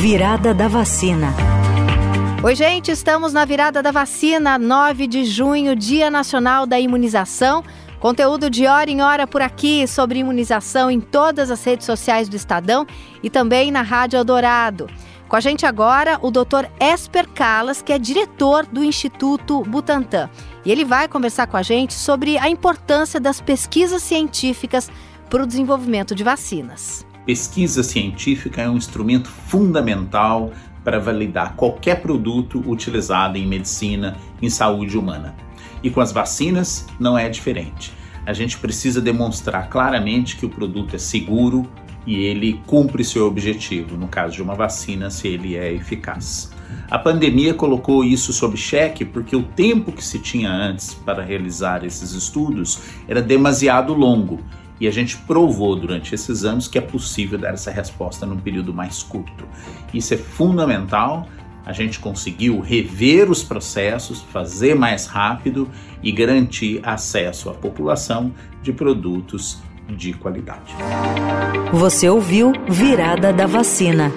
Virada da vacina. Oi, gente, estamos na virada da vacina, 9 de junho, Dia Nacional da Imunização. Conteúdo de hora em hora por aqui sobre imunização em todas as redes sociais do Estadão e também na Rádio Eldorado. Com a gente agora o Dr. Esper Calas, que é diretor do Instituto Butantan. E ele vai conversar com a gente sobre a importância das pesquisas científicas para o desenvolvimento de vacinas. Pesquisa científica é um instrumento fundamental para validar qualquer produto utilizado em medicina, em saúde humana. E com as vacinas não é diferente. A gente precisa demonstrar claramente que o produto é seguro e ele cumpre seu objetivo, no caso de uma vacina, se ele é eficaz. A pandemia colocou isso sob cheque porque o tempo que se tinha antes para realizar esses estudos era demasiado longo e a gente provou durante esses anos que é possível dar essa resposta num período mais curto. Isso é fundamental. A gente conseguiu rever os processos, fazer mais rápido e garantir acesso à população de produtos de qualidade. Você ouviu Virada da Vacina.